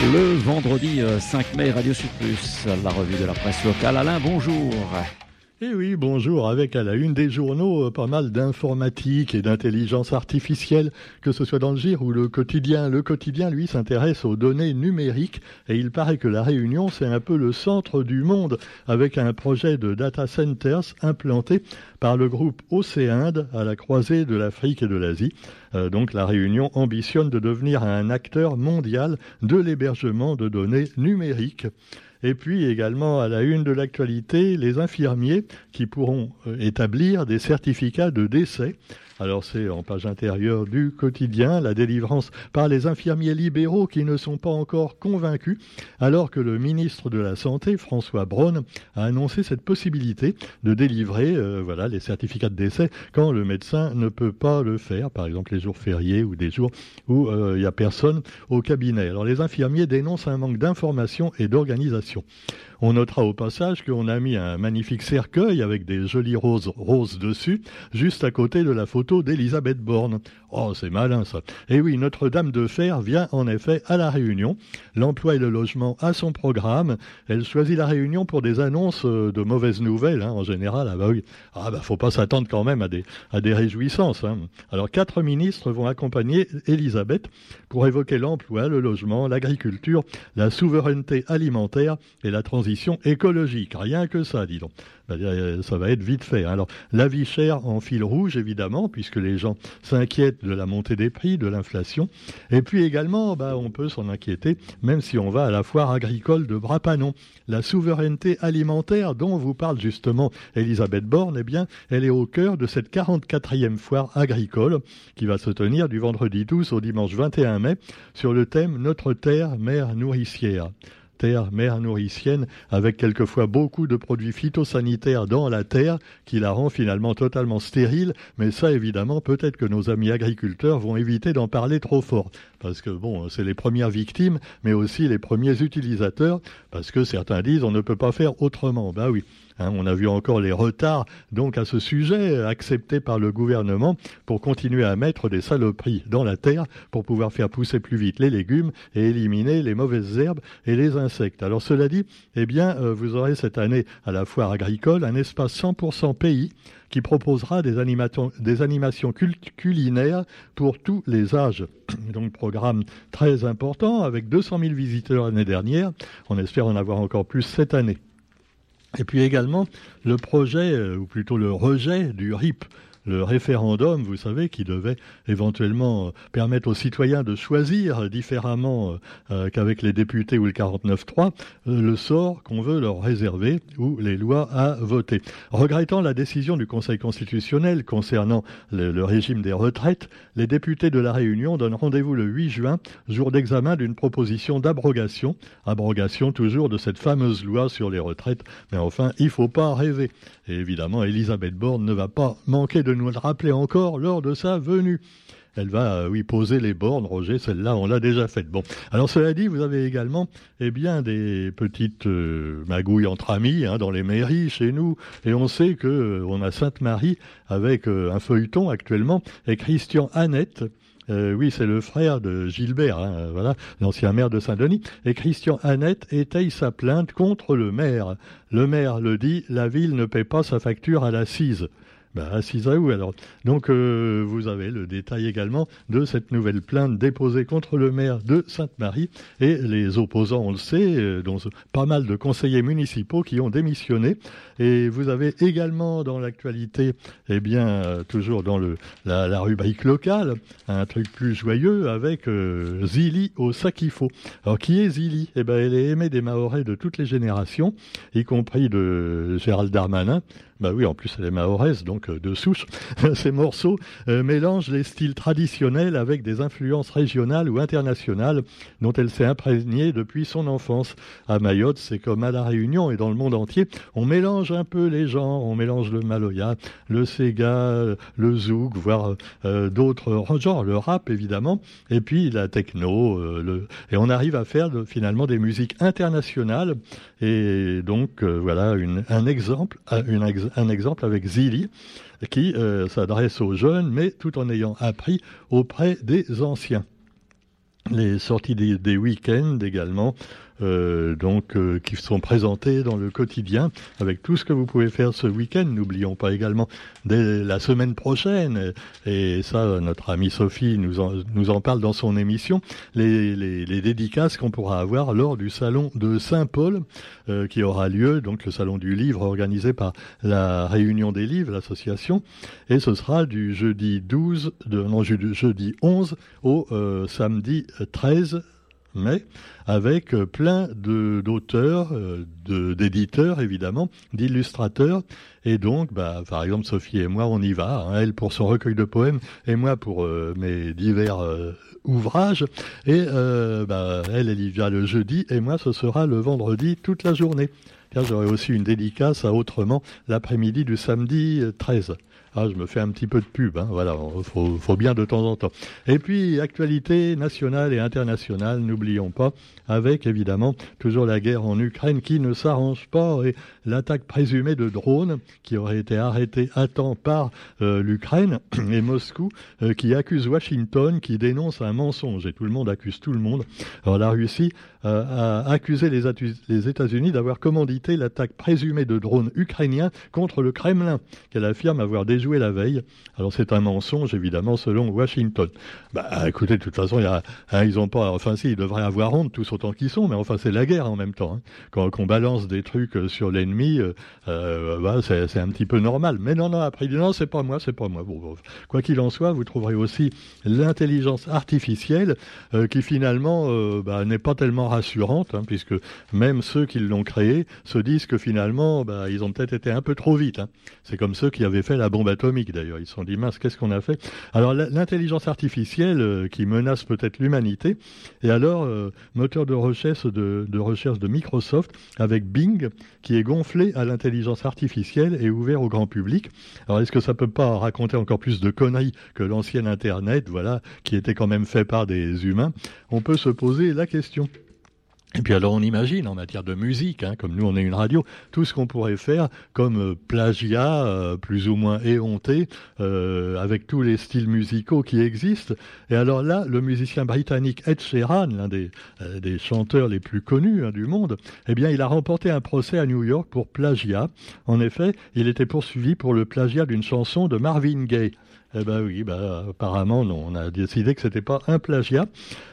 Le vendredi 5 euh, mai, Radio Sud Plus, la revue de la presse locale. Alain, bonjour. Eh oui, bonjour. Avec à la une des journaux, euh, pas mal d'informatique et d'intelligence artificielle, que ce soit dans le GIR ou le quotidien. Le quotidien, lui, s'intéresse aux données numériques et il paraît que la Réunion, c'est un peu le centre du monde avec un projet de data centers implanté par le groupe Océinde à la croisée de l'Afrique et de l'Asie. Euh, donc la Réunion ambitionne de devenir un acteur mondial de l'hébergement de données numériques. Et puis également à la une de l'actualité, les infirmiers qui pourront euh, établir des certificats de décès alors c'est en page intérieure du quotidien, la délivrance par les infirmiers libéraux qui ne sont pas encore convaincus, alors que le ministre de la Santé, François Braun, a annoncé cette possibilité de délivrer euh, voilà, les certificats de décès quand le médecin ne peut pas le faire, par exemple les jours fériés ou des jours où euh, il n'y a personne au cabinet. Alors les infirmiers dénoncent un manque d'information et d'organisation. On notera au passage qu'on a mis un magnifique cercueil avec des jolies roses roses dessus, juste à côté de la photo d'Elisabeth Borne. Oh, c'est malin ça. Eh oui, Notre-Dame de Fer vient en effet à la Réunion. L'emploi et le logement à son programme. Elle choisit la Réunion pour des annonces euh, de mauvaises nouvelles, hein, en général. Ah bah oui, ah bah faut pas s'attendre quand même à des, réjouissances. Hein. Alors quatre ministres vont accompagner Elisabeth pour évoquer l'emploi, le logement, l'agriculture, la souveraineté alimentaire et la transition écologique. Rien que ça, dis donc. Bah, euh, ça va être vite fait. Alors, la vie chère en fil rouge, évidemment, puisque les gens s'inquiètent de la montée des prix, de l'inflation. Et puis également, bah, on peut s'en inquiéter, même si on va à la foire agricole de Brapanon. La souveraineté alimentaire dont vous parle justement Elisabeth Borne, eh bien, elle est au cœur de cette 44e foire agricole qui va se tenir du vendredi 12 au dimanche 21 mai sur le thème Notre terre, mère nourricière terre, mère nourricienne, avec quelquefois beaucoup de produits phytosanitaires dans la terre qui la rend finalement totalement stérile. Mais ça, évidemment, peut-être que nos amis agriculteurs vont éviter d'en parler trop fort. Parce que, bon, c'est les premières victimes, mais aussi les premiers utilisateurs, parce que certains disent on ne peut pas faire autrement. Ben oui. Hein, on a vu encore les retards donc à ce sujet acceptés par le gouvernement pour continuer à mettre des saloperies dans la terre pour pouvoir faire pousser plus vite les légumes et éliminer les mauvaises herbes et les insectes. Alors cela dit, eh bien, euh, vous aurez cette année à la foire agricole un espace 100% pays qui proposera des, des animations culinaires pour tous les âges. Donc programme très important avec 200 000 visiteurs l'année dernière. On espère en avoir encore plus cette année. Et puis également le projet, euh, ou plutôt le rejet du RIP, le référendum, vous savez, qui devait éventuellement euh, permettre aux citoyens de choisir différemment euh, euh, qu'avec les députés ou le 49-3 le sort qu'on veut leur réserver ou les lois à voter. Regrettant la décision du Conseil constitutionnel concernant le, régime des retraites, les députés de la Réunion donnent rendez-vous le 8 juin, jour d'examen d'une proposition d'abrogation, abrogation toujours de cette fameuse loi sur les retraites. Mais enfin, il ne faut pas rêver. Et évidemment, Elisabeth Borne ne va pas manquer de nous le rappeler encore lors de sa venue. Elle va, euh, oui, poser les bornes, Roger, celle-là, on l'a déjà faite. Bon. Alors, cela dit, vous avez également, eh bien, des petites euh, magouilles entre amis, hein, dans les mairies, chez nous. Et on sait que euh, on a Sainte-Marie avec un feuilleton actuellement, et Christian Annette, oui, c'est le frère de Gilbert, hein, voilà, l'ancien maire de Saint-Denis. Et Christian Annette étaye sa plainte contre le maire. Le maire le dit, la ville ne paie pas sa facture à l'assise. Bah, où alors. Donc euh, vous avez le détail également de cette nouvelle plainte déposée contre le maire de Sainte-Marie et les opposants, on le sait, euh, dont pas mal de conseillers municipaux qui ont démissionné. Et vous avez également dans l'actualité, eh bien euh, toujours dans la, rubrique locale, un truc plus joyeux avec Zili au Sakifo. Alors qui est Zili? Eh ben elle est aimée des Mahorais de toutes les générations, y compris de Gérald Darmanin. Bah oui, en plus elle est mahoresse, donc euh, de souche. Ces morceaux euh, mélangent les styles traditionnels avec des influences régionales ou internationales dont elle s'est imprégnée depuis son enfance. À Mayotte, c'est comme à La Réunion et dans le monde entier, on mélange un peu les genres, on mélange le maloya, le sega, le zouk, voire euh, d'autres genres, le rap évidemment, et puis la techno, et on arrive à faire finalement des musiques internationales. Et donc voilà un exemple, une, un exemple avec Zili, qui euh, s'adresse aux jeunes, mais tout en ayant appris auprès des anciens. les sorties des week-ends également. Euh, donc euh, qui sont présentés dans le quotidien avec tout ce que vous pouvez faire ce week-end. N'oublions pas également dès la semaine prochaine, et ça notre amie Sophie nous en, nous en parle dans son émission, les, les, les dédicaces qu'on pourra avoir lors du salon de Saint-Paul euh, qui aura lieu, donc le salon du livre organisé par la Réunion des livres, l'association, et ce sera du jeudi 12, de, non, jeudi 11 au samedi 13 mai, avec euh, plein d'auteurs, euh, d'éditeurs évidemment, d'illustrateurs. Et donc, bah, par exemple, Sophie et moi, on y va. Hein, elle pour son recueil de poèmes et moi pour euh, mes divers ouvrages. Et bah, elle, elle y vient le jeudi et moi, ce sera le vendredi toute la journée. Car j'aurai aussi une dédicace à Autrement l'après-midi du samedi 13. Ah, je me fais un petit peu de pub, hein, voilà, faut, bien de temps en temps. Et puis, actualité nationale et internationale, n'oublions pas, avec évidemment toujours la guerre en Ukraine qui ne s'arrange pas et l'attaque présumée de drones qui aurait été arrêtée à temps par euh, l'Ukraine et Moscou euh, qui accuse Washington, qui dénonce un mensonge et tout le monde accuse tout le monde. Alors la Russie euh, a accusé les, les États-Unis d'avoir commandité l'attaque présumée de drones ukrainiens contre le Kremlin, qu'elle affirme avoir déjoué la veille. Alors c'est un mensonge évidemment selon Washington. Bah écoutez, de toute façon, hein, ils ont pas, enfin si, ils devraient avoir honte tous autant qu'ils sont, mais enfin c'est la guerre en même temps. Hein. Quand on balance des trucs sur l'ennemi euh, euh, bah, c'est un petit peu normal. Mais non, non, après il non, c'est pas moi, c'est pas moi. Quoi qu'il en soit, vous trouverez aussi l'intelligence artificielle euh, qui finalement bah, n'est pas tellement rassurante, hein, puisque même ceux qui l'ont créée se disent que finalement, bah, ils ont peut-être été un peu trop vite. C'est comme ceux qui avaient fait la bombe atomique d'ailleurs. Ils se sont dit mince, qu'est-ce qu'on a fait? Alors l'intelligence artificielle qui menace peut-être l'humanité. Et alors moteur de recherche de, de recherche de Microsoft avec Bing qui est gonflé à l'intelligence artificielle et ouvert au grand public. Alors est-ce que ça peut pas raconter encore plus de conneries que l'ancien Internet, voilà, qui était quand même fait par des humains? On peut se poser la question. Et puis alors on imagine en matière de musique, hein, comme nous on est une radio, tout ce qu'on pourrait faire comme euh, plagiat euh, plus ou moins éhonté euh, avec tous les styles musicaux qui existent. Et alors là, le musicien britannique Ed Sheeran, l'un des, chanteurs les plus connus hein, du monde, eh bien il a remporté un procès à New York pour plagiat. En effet, il était poursuivi pour le plagiat d'une chanson de Marvin Gaye. Eh ben oui, bah, apparemment non. On a décidé que c'était pas un plagiat.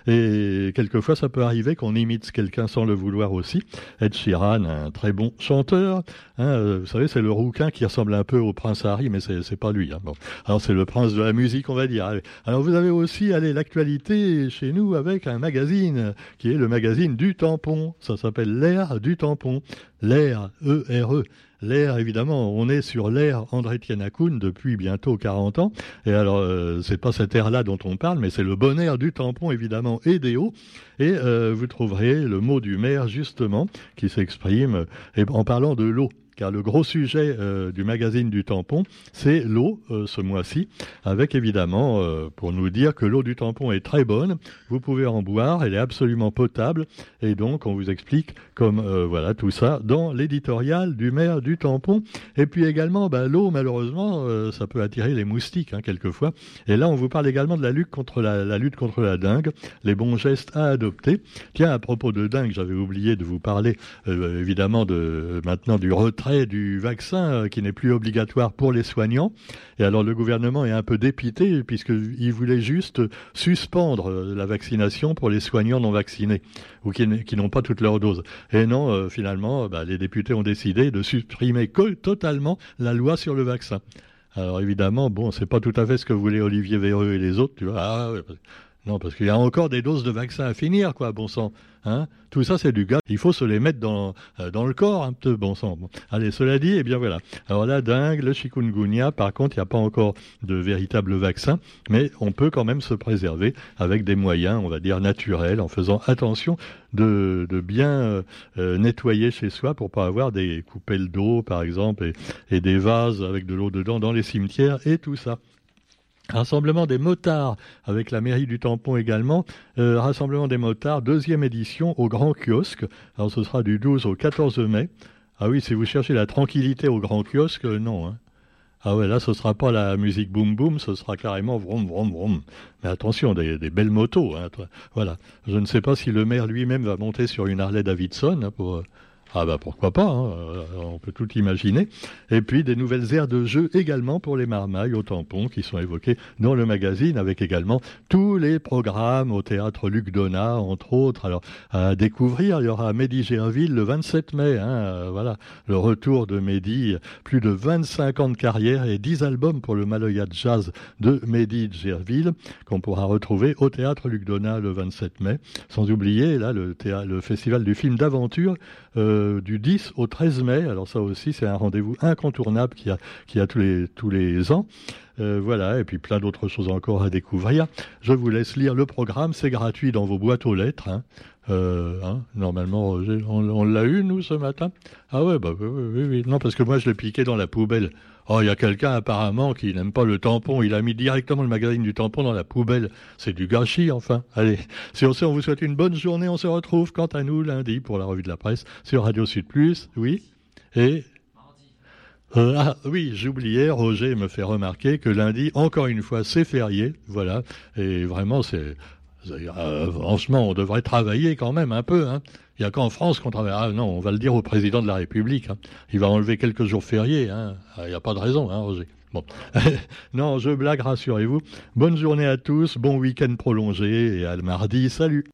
Et quelquefois, ça peut arriver qu'on imite quelqu'un sans le vouloir aussi. Ed Sheeran, un très bon chanteur. Hein, euh, vous savez, c'est le rouquin qui ressemble un peu au prince Harry, mais c'est, c'est pas lui. Hein. Alors c'est le prince de la musique, on va dire. Alors vous avez aussi, allez, l'actualité chez nous avec un magazine qui est le magazine du tampon. Ça s'appelle l'air du tampon. L'air, E-R-E. L'air, évidemment, on est sur l'air André Tianakoun depuis bientôt 40 ans. Et alors, euh, c'est pas cet air-là dont on parle, mais c'est le bon air du tampon, évidemment, et des hauts. Et euh, vous trouverez le mot du maire, justement, qui s'exprime en parlant de l'eau car le gros sujet euh, du magazine du tampon, c'est l'eau euh, ce mois-ci, avec évidemment, euh, pour nous dire que l'eau du tampon est très bonne, vous pouvez en boire, elle est absolument potable, et donc on vous explique comme voilà tout ça dans l'éditorial du maire du tampon. Et puis également, bah, l'eau, malheureusement, ça peut attirer les moustiques hein, quelquefois. Et là, on vous parle également de la lutte contre la, la, dengue, les bons gestes à adopter. Tiens, à propos de dengue, j'avais oublié de vous parler évidemment de maintenant du retrait du vaccin euh, qui n'est plus obligatoire pour les soignants. Et alors le gouvernement est un peu dépité puisqu'il voulait juste suspendre euh, la vaccination pour les soignants non vaccinés ou qui, n'ont pas toutes leurs doses. Et non, euh, finalement, bah, les députés ont décidé de supprimer totalement la loi sur le vaccin. Alors évidemment, bon, c'est pas tout à fait ce que voulaient Olivier Véreux et les autres, tu vois. Ah, non, parce qu'il y a encore des doses de vaccins à finir, quoi, bon sang. Hein Tout ça, c'est du gaz. Il faut se les mettre dans, euh, le corps, un peu, bon sang. Allez, cela dit, eh bien voilà. Alors la dingue, le chikungunya, par contre, il n'y a pas encore de véritable vaccin, mais on peut quand même se préserver avec des moyens, on va dire, naturels, en faisant attention de, bien euh, euh, nettoyer chez soi pour pas avoir des coupelles d'eau, par exemple, et des vases avec de l'eau dedans dans les cimetières et tout ça. Rassemblement des motards avec la mairie du Tampon également. Euh, rassemblement des motards, deuxième édition au Grand Kiosque. Alors ce sera du 12 au 14 mai. Ah oui, si vous cherchez la tranquillité au Grand Kiosque, non. Hein. Ah ouais, là, ce sera pas la musique boum boum, ce sera carrément vroom vroom vroom. Mais attention, des, belles motos. Hein, voilà. Je ne sais pas si le maire lui-même va monter sur une Harley Davidson hein, pour ah bah pourquoi pas, hein, euh, on peut tout imaginer. Et puis des nouvelles aires de jeu également pour les marmailles au tampon qui sont évoquées dans le magazine avec également tous les programmes au théâtre Luc Donat entre autres. Alors à découvrir, il y aura Mehdi Gerville le 27 mai, hein, euh, voilà, le retour de Mehdi, plus de 25 ans de carrière et 10 albums pour le Maloya Jazz de Mehdi Gerville qu'on pourra retrouver au théâtre Luc Donat le 27 mai. Sans oublier là le, le festival du film d'aventure euh, du 10 au 13 mai. Alors ça aussi, c'est un rendez-vous incontournable qui a, qui a tous les, tous les ans. Euh, voilà, et puis plein d'autres choses encore à découvrir. Je vous laisse lire le programme, c'est gratuit dans vos boîtes aux lettres. Hein. Euh, hein, normalement, on, l'a eu, nous, ce matin Ah ouais, bah oui, oui, oui. Non, parce que moi, je l'ai piqué dans la poubelle. Oh, il y a quelqu'un apparemment qui n'aime pas le tampon. Il a mis directement le magazine du tampon dans la poubelle. C'est du gâchis, enfin. Allez, si on sait, on vous souhaite une bonne journée. On se retrouve, quant à nous, lundi pour la revue de la presse sur Radio Sud Plus. Oui Et euh, ah oui, j'oubliais, Roger me fait remarquer que lundi, encore une fois, c'est férié, voilà, et vraiment, c'est euh, franchement, on devrait travailler quand même un peu. Hein. Il n'y a qu'en France qu'on travaille. Ah non, on va le dire au président de la République. Hein. Il va enlever quelques jours fériés. Hein. Ah, il n'y a pas de raison, hein, Roger. Bon. non, je blague, rassurez-vous. Bonne journée à tous, bon week-end prolongé et à le mardi. Salut